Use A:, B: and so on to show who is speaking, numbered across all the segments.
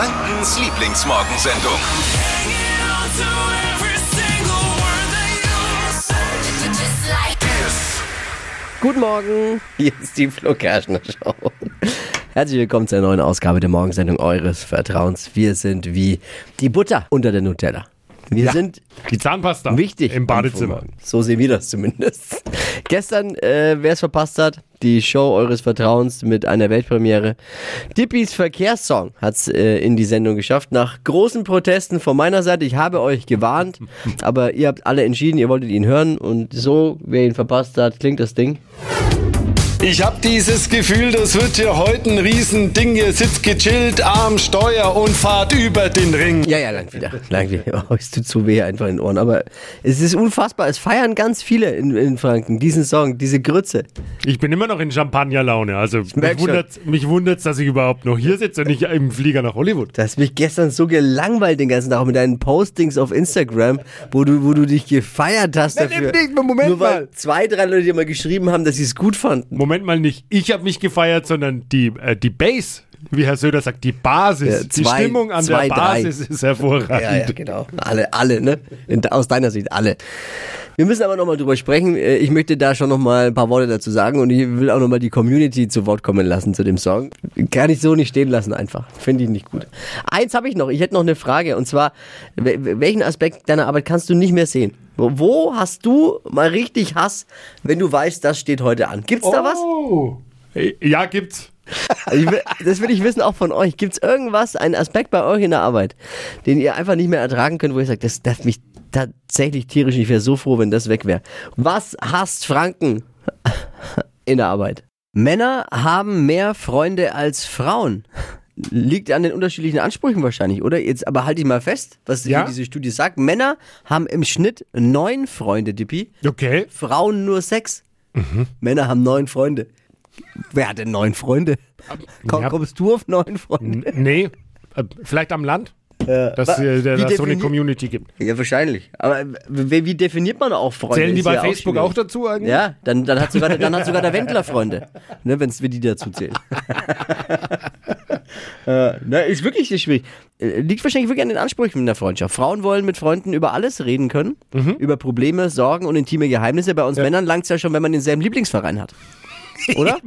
A: Frankens Lieblingsmorgensendung.
B: Guten Morgen, hier ist die Flo Kerschner Show. Herzlich willkommen zur neuen Ausgabe der Morgensendung eures Vertrauens. Wir sind wie die Butter unter der Nutella. Wir
C: Ja,
B: sind
C: Die Zahnpasta
B: wichtig
C: im Badezimmer.
B: So sehen wir das zumindest. Gestern, äh, wer es verpasst hat, die Show eures Vertrauens mit einer Weltpremiere. Dippis Verkehrssong hat es äh, in die Sendung geschafft. Nach großen Protesten von meiner Seite, ich habe euch gewarnt, aber ihr habt alle entschieden, ihr wolltet ihn hören und so, wer ihn verpasst hat, klingt das Ding.
D: Ich hab dieses Gefühl, das wird hier heute ein Riesending. Ihr sitzt gechillt am Steuer und fahrt über den Ring.
B: Ja, ja, lang wieder. Lang wieder. Oh, es tut so weh einfach in den Ohren. Aber es ist unfassbar. Es feiern ganz viele in, in Franken diesen Song, diese Grütze.
C: Ich bin immer noch in Champagnerlaune. Also mich wundert mich wundert's, dass ich überhaupt noch hier sitze und nicht im Flieger nach Hollywood.
B: Du hast mich gestern so gelangweilt den ganzen Tag mit deinen Postings auf Instagram, wo du, wo du dich gefeiert hast
C: Nein,
B: dafür.
C: nicht, Moment
B: Nur weil
C: mal.
B: zwei, drei Leute dir mal geschrieben haben, dass sie es gut fanden.
C: Moment mal nicht, ich habe mich gefeiert, sondern die, äh, die Base, wie Herr Söder sagt, die Basis,
B: Ja,
C: die
B: zwei-
C: Stimmung an
B: zwei,
C: der
B: drei.
C: Basis ist hervorragend.
B: Ja, ja, genau. Alle, alle, ne? Aus deiner Sicht, alle. Wir müssen aber nochmal drüber sprechen. Äh, Ich möchte da schon nochmal ein paar Worte dazu sagen und ich will auch nochmal die Community zu Wort kommen lassen zu dem Song. Kann ich so nicht stehen lassen einfach. Finde ich nicht gut. Eins habe ich noch. Ich hätte noch eine Frage und zwar, wel- welchen Aspekt deiner Arbeit kannst du nicht mehr sehen? Wo, hast du mal richtig Hass, wenn du weißt, das steht heute an? Gibt's da was?
C: Oh. Äh, Ja, gibt's.
B: Also will, das will ich wissen auch von euch. Gibt es irgendwas, einen Aspekt bei euch in der Arbeit, den ihr einfach nicht mehr ertragen könnt, wo ihr sagt, das darf mich tatsächlich tierisch, ich wäre so froh, wenn das weg wäre. Was hasst Franken in der Arbeit? Männer haben mehr Freunde als Frauen. Liegt an den unterschiedlichen Ansprüchen wahrscheinlich, oder? Jetzt aber halte ich mal fest, was
C: Ja?
B: diese Studie sagt. Männer haben im Schnitt neun Freunde, Dippi.
C: Okay.
B: Frauen nur sechs. Männer haben neun Freunde. Wer hat denn neun Freunde? Komm,
C: Ja.
B: Kommst du auf neun Freunde?
C: Nee, äh, vielleicht am Land, dass äh,
B: wie
C: dass so eine Community gibt.
B: Ja, wahrscheinlich. Aber wie, wie definiert man auch Freunde?
C: Zählen die bei
B: ja
C: Facebook
B: schwierig.
C: auch dazu eigentlich?
B: Ja, dann, dann, hat sogar, dann hat sogar der Wendler Freunde, ne, wenn wir die dazu zählen. äh, na, ist wirklich sehr schwierig. Äh, Liegt wahrscheinlich wirklich an den Ansprüchen in der Freundschaft. Frauen wollen mit Freunden über alles reden können,
C: Mhm.
B: über Probleme, Sorgen und intime Geheimnisse. Bei uns Männern langt es ja schon, wenn man denselben Lieblingsverein hat. Oder?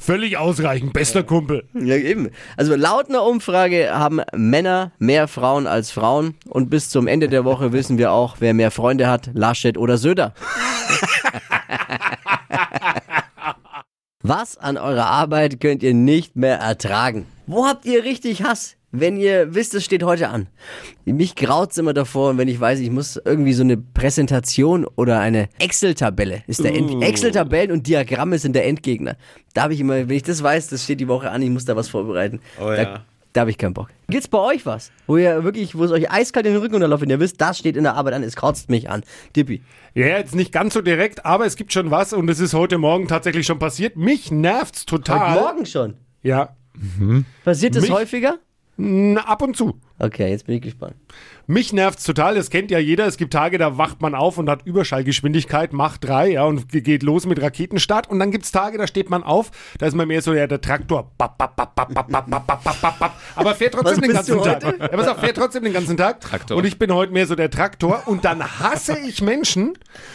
C: Völlig ausreichend, bester Kumpel.
B: Ja, eben. Also laut einer Umfrage haben Männer mehr Frauen als Frauen und bis zum Ende der Woche wissen wir auch, wer mehr Freunde hat, Laschet oder Söder. Was an eurer Arbeit könnt ihr nicht mehr ertragen? Wo habt ihr richtig Hass? Wenn ihr wisst, es steht heute an. Mich graut's immer davor, wenn ich weiß, ich muss irgendwie so eine Präsentation oder eine Excel-Tabelle. Ist der End Excel-Tabellen und Diagramme sind der Endgegner. Da habe ich immer, wenn ich das weiß, das steht die Woche an, ich muss da was vorbereiten.
D: Oh
B: da,
D: ja.
B: da habe ich keinen Bock. Gibt's bei euch was? Wo ihr wirklich, wo es euch eiskalt in den Rücken unterlaufen, wenn ihr wisst, das steht in der Arbeit an, es kotzt mich an. Dippi.
C: Ja, jetzt nicht ganz so direkt, aber es gibt schon was und es ist heute Morgen tatsächlich schon passiert. Mich nervt's total.
B: Heute Morgen schon.
C: Ja,
B: Passiert das
C: Mich-
B: häufiger?
C: Ab und zu.
B: Okay, jetzt bin ich gespannt.
C: Mich nervt's total, das kennt ja jeder. Es gibt Tage, da wacht man auf und hat Überschallgeschwindigkeit, Macht 3, ja, und ge- geht los mit Raketenstart. Und dann gibt's Tage, da steht man auf, da ist man mehr so ja, der Traktor. Bap, bap, bap, bap, bap, bap, bap, bap, bap, bap. Aber fährt trotzdem den ganzen Tag. Ja, pass auf, fährt trotzdem den ganzen Tag.
E: Traktor.
C: Und ich bin heute mehr so der Traktor. Und dann hasse ich Menschen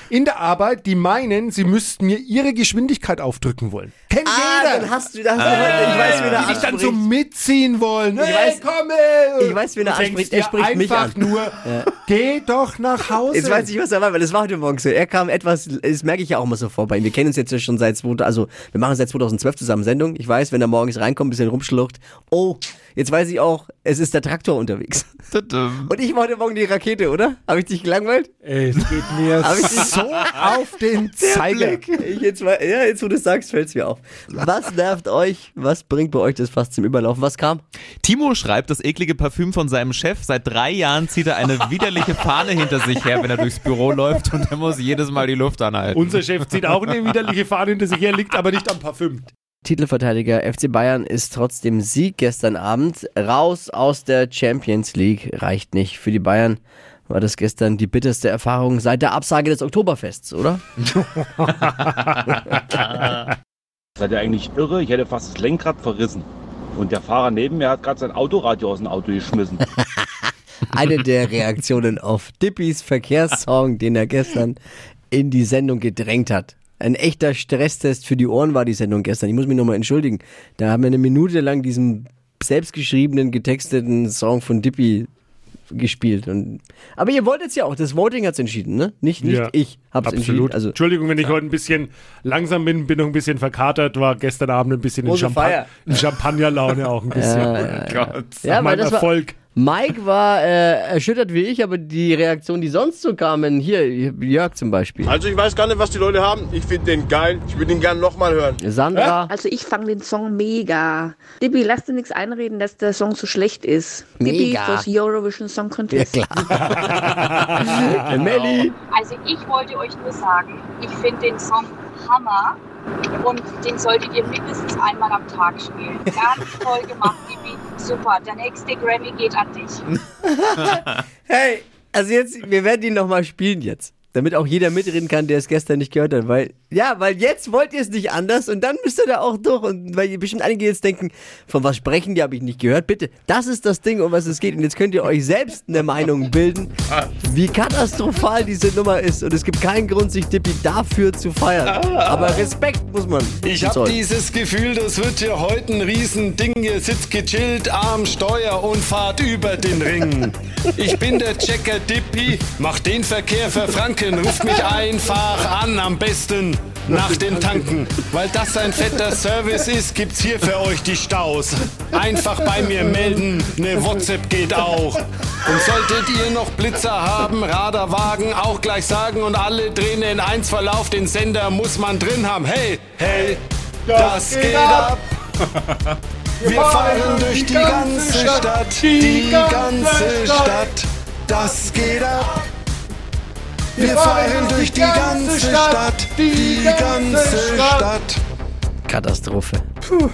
C: in der Arbeit, die meinen, sie müssten mir ihre Geschwindigkeit aufdrücken wollen. Kennt
B: Ah,
C: jeder.
B: dann hast du, da hast du heute, ich weiß, wen er
C: die dich dann so mitziehen wollen. Hey,
B: weiß-
C: komm, ey.
B: ich weiß, wen er anspricht. Er spricht mich
C: einfach
B: an.
C: nur, geh doch nach Hause.
B: Jetzt weiß ich, was er war, weil das war heute Morgen so. Er kam etwas, das merke ich ja auch immer so vor bei ihm. Wir kennen uns jetzt ja schon seit, 2000 also wir machen seit 2012 zusammen Sendung. Ich weiß, wenn er morgens reinkommt, ein bisschen rumschlucht. Oh, jetzt weiß ich auch, es ist der Traktor unterwegs. Und ich war heute Morgen die Rakete, oder? Habe ich dich gelangweilt?
C: Es geht mir
B: Hab ich dich-
C: so auf den Zeiger.
B: Ich jetzt, mal, ja, jetzt wo du es sagst, fällt es mir auf. Was nervt euch? Was bringt bei euch das fast zum Überlaufen? Was kam?
E: Timo schreibt, das eklige Parfüm von seinem Chef. Seit drei Jahren zieht er eine widerliche Fahne hinter sich her, wenn er durchs Büro läuft und er muss jedes Mal die Luft anhalten.
C: Unser Chef zieht auch eine widerliche Fahne hinter sich her, liegt aber nicht am Parfüm.
B: Titelverteidiger FC Bayern ist trotz dem Sieg gestern Abend raus aus der Champions League. Reicht nicht. Für die Bayern war das gestern die bitterste Erfahrung seit der Absage des Oktoberfests, oder?
F: Seid ihr eigentlich irre? Ich hätte fast das Lenkrad verrissen. Und der Fahrer neben mir hat gerade sein Autoradio aus dem Auto geschmissen.
B: Eine der Reaktionen auf Dippys Verkehrssong, den er gestern in die Sendung gedrängt hat. Ein echter Stresstest für die Ohren war die Sendung gestern. Ich muss mich nochmal entschuldigen. Da haben wir eine Minute lang diesen selbstgeschriebenen, getexteten Song von Dippy gespielt. Und, aber ihr wolltet es ja auch. Das Voting hat es entschieden, ne? Nicht, nicht
C: Ja,
B: ich hab's
C: Absolut.
B: entschieden. Also,
C: Entschuldigung, wenn ich heute ein bisschen langsam bin, bin noch ein bisschen verkatert, war gestern Abend ein bisschen in, Champa
B: Feier.
C: in Champagnerlaune auch ein bisschen.
E: Gott.
B: ja, weil
C: meinem
B: das war,
C: Erfolg.
B: Mike war äh, erschüttert wie ich, aber die Reaktionen, die sonst so kamen, hier, Jörg zum Beispiel,
G: Also ich weiß gar nicht, was die Leute haben. Ich finde den geil. Ich würde ihn gerne nochmal hören.
B: Sandra,
H: Also ich fang den Song mega. Dippi, lass dir nichts einreden, dass der Song so schlecht ist. Dippi
B: Mega.
H: fürs Eurovision Song
B: ja
H: Contest.
B: klar. Äh, Melli,
I: Also ich wollte euch nur sagen, ich finde den Song Hammer und den solltet ihr mindestens einmal am Tag spielen. Ganz toll gemacht, Bibi. Super. Der nächste Grammy geht an dich.
B: hey, also jetzt, wir werden ihn nochmal spielen jetzt. Damit auch jeder mitreden kann, der es gestern nicht gehört hat. Weil, ja, weil jetzt wollt ihr es nicht anders und dann müsst ihr da auch durch. Und weil bestimmt einige jetzt denken, von was sprechen die, habe ich nicht gehört. Bitte, das ist das Ding, um was es geht. Und jetzt könnt ihr euch selbst eine Meinung bilden, wie katastrophal diese Nummer ist. Und es gibt keinen Grund, sich Dippy dafür zu feiern. Aber Respekt muss man.
D: Ich hab
B: zollen.
D: dieses Gefühl, das wird hier heute ein Riesending. Ihr sitzt gechillt am Steuer und fahrt über den Ring. Ich bin der Checker Dippy, mach den Verkehr für Franken. Ruft mich einfach an, am besten nach den Tanken. Weil das ein fetter Service ist, gibt's hier für euch die Staus. Einfach bei mir melden, ne WhatsApp geht auch. Und solltet ihr noch Blitzer haben, Radarwagen auch gleich sagen und alle drehen in eins Verlauf, den Sender muss man drin haben. Hey, hey, das, geht ab. Wir fahren durch die ganze Stadt, die ganze Stadt. Das geht ab. Wir fahren durch die ganze Stadt, die ganze Stadt.
B: Katastrophe. Puh.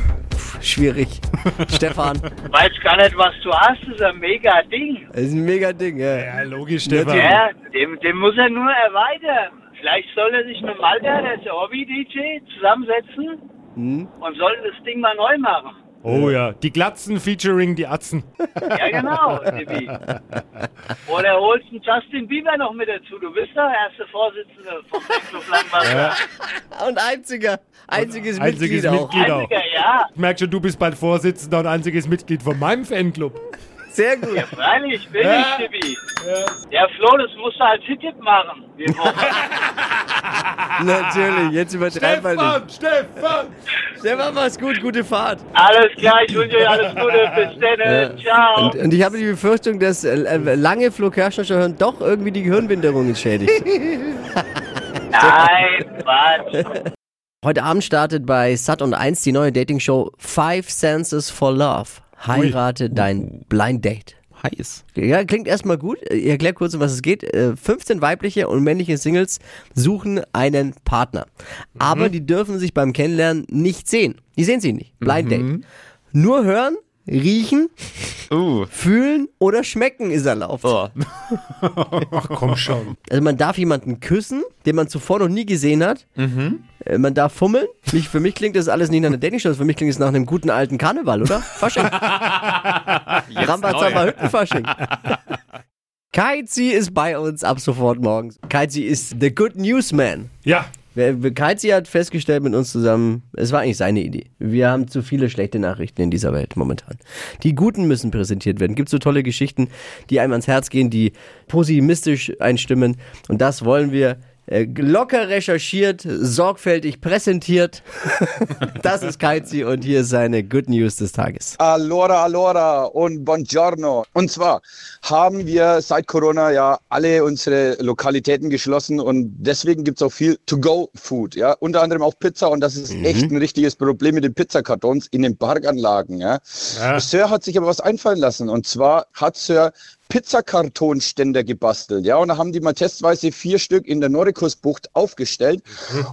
B: Schwierig. Stefan,
J: weiß gar nicht, was du hast. Das ist ein mega Ding.
B: das ist ein mega Ding, ja.
C: Ja, logisch, Stefan.
J: Ja, dem, dem muss er nur erweitern. Vielleicht soll er sich mit Malta, der ist der Hobby-DJ, zusammensetzen und soll das Ding mal neu machen.
C: Oh ja, die Glatzen featuring die Atzen.
J: Ja, genau, Tippi. Oder holst einen Justin Bieber noch mit dazu. Du bist doch erste Vorsitzende vom Fanclub Langwasser.
B: Und einziger. Einziges,
C: Einziges
B: Mitglied auch.
C: Mitglied auch.
J: Einziger, ja.
C: Ich merke schon, du bist bald Vorsitzender und einziges Mitglied von meinem Fanclub.
B: Sehr gut.
J: Ja, freilich, bin ich, Tippi. Ja, Flo, das musst du als Hit machen.
B: Natürlich, jetzt übertreiben wir nicht.
C: Stefan!
B: Stefan, mach's gut, gute Fahrt.
J: Alles klar, ich wünsche euch alles Gute. Bis dann. Ciao.
B: Und, und ich habe die Befürchtung, dass äh, äh, lange Flo Kerschner hören, doch irgendwie die Gehirnwinderung entschädigt.
J: Nein, Quatsch.
B: Heute Abend startet bei Sat und 1 die neue Dating-Show Five Senses for Love. Heirate dein Blind Date.
E: Heiß.
B: Ja, klingt erstmal gut. Ich erkläre kurz, um was es geht. Äh, 15 weibliche und männliche Singles suchen einen Partner. Aber die dürfen sich beim Kennenlernen nicht sehen. Die sehen sie nicht. Blind Date. Nur hören, riechen,
E: Uh.
B: fühlen oder schmecken ist erlaubt.
E: Oh.
C: Ach komm schon.
B: Also man darf jemanden küssen, den man zuvor noch nie gesehen hat. Äh, Man darf fummeln. Mich, für mich klingt das alles nicht nach einer Dating-Show. Für mich klingt es nach einem guten alten Karneval, oder? Fasching. Rambazamba Hüttenfasching. Kaizi ist bei uns ab sofort morgens. Kaizi ist the good news man.
C: Ja,
B: Kaizi hat festgestellt mit uns zusammen, es war eigentlich seine Idee. Wir haben zu viele schlechte Nachrichten in dieser Welt momentan. Die guten müssen präsentiert werden. Gibt so tolle Geschichten, die einem ans Herz gehen, die pessimistisch einstimmen. Und das wollen wir äh, locker recherchiert, sorgfältig präsentiert. das ist Kaizi und hier ist seine Good News des Tages.
G: Allora, allora und buongiorno. Und zwar haben wir seit Corona ja alle unsere Lokalitäten geschlossen und deswegen gibt's auch viel To-Go-Food, ja. Unter anderem auch Pizza und das ist echt ein richtiges Problem mit den Pizzakartons in den Parkanlagen, ja. Sir hat sich aber was einfallen lassen und zwar hat Sir Pizzakartonständer gebastelt, ja, und da haben die mal testweise vier Stück in der Norikusbucht aufgestellt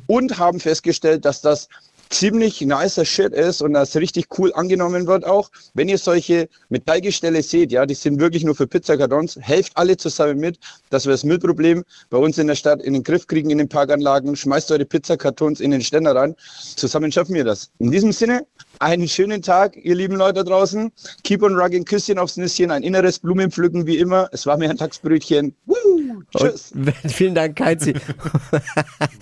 G: und haben festgestellt, dass das ziemlich nicer Shit ist und das richtig cool angenommen wird auch. Wenn ihr solche Metallgestelle seht, ja, die sind wirklich nur für Pizzakartons, helft alle zusammen mit, dass wir das Müllproblem bei uns in der Stadt in den Griff kriegen in den Parkanlagen. Schmeißt eure Pizzakartons in den Ständer rein. Zusammen schaffen wir das. In diesem Sinne, Einen schönen Tag, ihr lieben Leute da draußen. Keep on rugging, Küsschen aufs Nüsschen, ein inneres Blumenpflücken wie immer. Es war mir ein Tagsbrötchen. Woo, tschüss.
B: Und, vielen Dank, Keizi.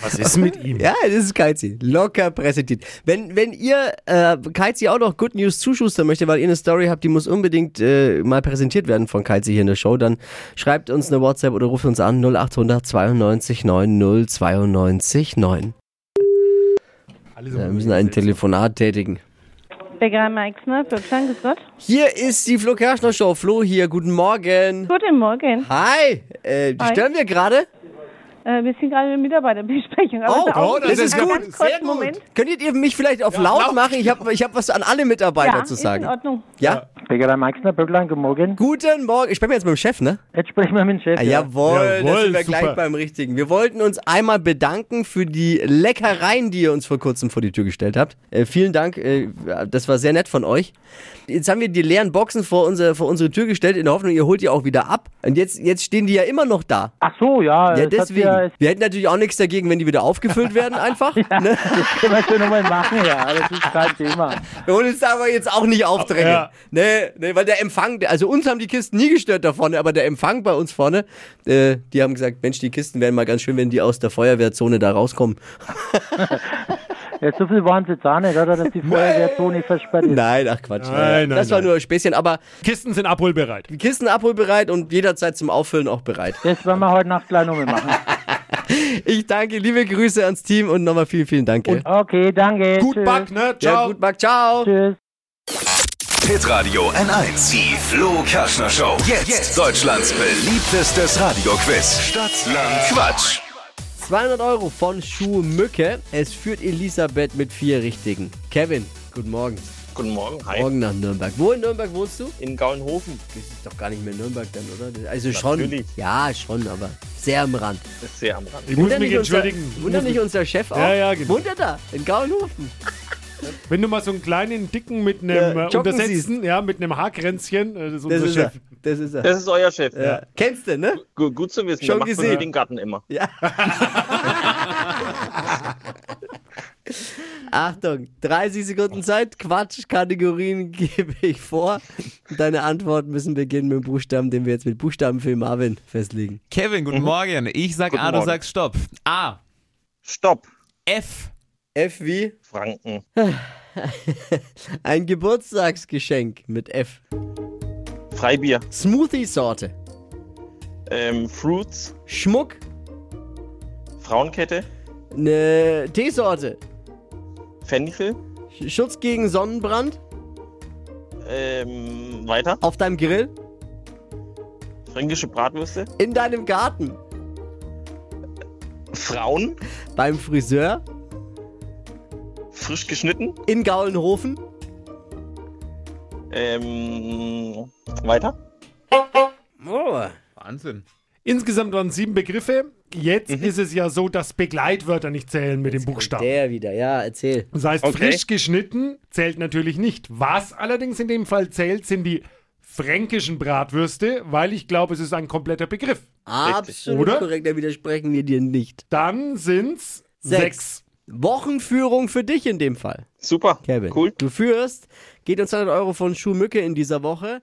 C: Was ist mit ihm?
B: Ja, das ist Keizi. Locker präsentiert. Wenn, wenn ihr äh, Keizi auch noch Good News zuschustern möchtet, weil ihr eine Story habt, die muss unbedingt äh, mal präsentiert werden von Keizi hier in der Show, dann schreibt uns eine WhatsApp oder ruft uns an 0800 92 90 92 9. Wir müssen ein Telefonat tätigen.
K: Bäckerei Meixner, Bürgstein, grüß Gott.
B: Hier ist die Flo Kerschner Show. Flo hier, guten Morgen.
K: Guten Morgen.
B: Hi, äh,
K: Hi.
B: stören wir gerade?
K: Äh, wir sind gerade in der Mitarbeiterbesprechung. Aber
B: Oh, oh, das ist gut. Sehr gut.
K: Moment.
B: Könntet ihr mich vielleicht auf laut,
C: laut.
B: machen? Ich habe ich hab was an alle Mitarbeiter
K: Ja,
B: zu
K: ist
B: sagen.
K: in Ordnung.
B: Ja?
L: Bäckerei Meixner, Böcklein, guten Morgen.
B: Guten Morgen. Ich spreche jetzt mit dem Chef, ne?
L: Jetzt sprechen wir mit dem Chef.
B: Ah, jawohl,
C: Jawohl,
B: das sind wir
C: super.
B: gleich beim Richtigen. Wir wollten uns einmal bedanken für die Leckereien, die ihr uns vor kurzem vor die Tür gestellt habt. Äh, vielen Dank, äh, das war sehr nett von euch. Jetzt haben wir die leeren Boxen vor, unser, vor unsere Tür gestellt, in der Hoffnung, ihr holt die auch wieder ab. Und jetzt, jetzt stehen die ja immer noch da.
L: Ach so, ja.
B: Ja, deswegen.
L: Ja,
B: Wir hätten natürlich auch nichts dagegen, wenn die wieder aufgefüllt werden, einfach. Ne?
L: das können wir schon nochmal machen, ja. Das ist kein Thema.
B: Wir wollen uns da aber jetzt auch nicht aufdrängen.
C: Ja.
B: Nee, nee, weil der Empfang, also uns haben die Kisten nie gestört da vorne, aber der Empfang bei uns vorne, äh, die haben gesagt, Mensch, die Kisten wären mal ganz schön, wenn die aus der Feuerwehrzone da rauskommen.
L: Ja, so viel waren es jetzt auch nicht, oder? Dass die Feuerwehrzone versperrt ist.
B: Nein, ach Quatsch.
C: Nein, nein,
B: das war
C: nein.
B: nur ein Späßchen, aber
C: Kisten sind abholbereit.
B: die Kisten abholbereit und jederzeit zum Auffüllen auch bereit.
L: Das werden wir heute Nacht gleich nochmal machen.
B: Ich danke, liebe Grüße ans Team und nochmal vielen, vielen Dank.
L: Okay, danke.
C: Gut
L: Tschüss.
C: Back, ne?
B: Ja,
C: Ciao.
B: gut, Marc, ciao.
L: Tschüss.
A: Hitradio N1. Die Flo Kerschner Show. Jetzt. Deutschlands beliebtestes Radioquiz. Stadt, Land, Quatsch.
B: 200 Euro von Schuhmücke. Es führt Elisabeth mit vier Richtigen. Kevin, guten Morgen.
M: Guten Morgen, hi.
B: Morgen nach Nürnberg. Wo in Nürnberg wohnst du?
M: In Gaulenhofen.
B: Das ist doch gar nicht mehr Nürnberg dann, oder? Also schon.
M: Natürlich.
B: Ja, schon, aber sehr am Rand.
M: Das sehr am Rand.
C: Ich muss
B: Wundert
C: mich
B: nicht unser-
C: entschuldigen.
B: Wundert nicht unser Chef auch?
C: Ja, ja, genau.
B: Wohnt er da? In Gaulenhofen?
C: Wenn du mal so einen kleinen Dicken mit einem
B: Ja,
C: äh, untersetzten, ja, mit einem Haarkränzchen, äh, das ist
B: Das
C: unser
B: ist
C: Chef.
B: er. Das ist er.
M: Das ist euer Chef.
B: ja. Kennst du, ne?
M: Gut, gut zu wissen.
B: Schon
M: Der macht
B: gesehen.
M: den Garten immer.
B: Ja. Achtung, 30 Sekunden Zeit. Quatschkategorien gebe ich vor. Deine Antworten müssen beginnen mit dem Buchstaben, den wir jetzt mit Buchstaben für Marvin festlegen.
E: Kevin, guten Morgen. Ich sag
M: Guten
E: A, du
M: Morgen.
E: sagst Stopp. A.
M: Stopp.
E: F.
B: F wie
M: Franken.
B: ein Geburtstagsgeschenk mit F.
M: Freibier.
B: Smoothie-Sorte.
M: Ähm, Fruits.
B: Schmuck.
M: Frauenkette.
B: Eine Teesorte.
M: Fenchel.
B: Sch- Schutz gegen Sonnenbrand.
M: Ähm, weiter.
B: Auf deinem Grill.
M: Fränkische Bratwürste.
B: In deinem Garten.
M: Frauen.
B: Beim Friseur.
M: Frisch geschnitten.
B: In Gaulenhofen.
M: Ähm, weiter.
B: Oh.
E: Wahnsinn.
C: Insgesamt waren sieben Begriffe. Jetzt ist es ja so, dass Begleitwörter nicht zählen mit dem Buchstaben.
B: Der wieder, ja, erzähl.
C: Das heißt,
M: Okay.
C: frisch geschnitten zählt natürlich nicht. Was allerdings in dem Fall zählt, sind die fränkischen Bratwürste, weil ich glaube, es ist ein kompletter Begriff.
B: Absolut
C: Oder?
B: korrekt, da widersprechen wir dir nicht.
C: Dann sind's
B: Sechs.
C: sechs.
B: Wochenführung für dich in dem Fall,
M: Super.
B: Kevin.
M: Cool.
B: Du führst, geht uns 200 Euro von Schuhmücke in dieser Woche.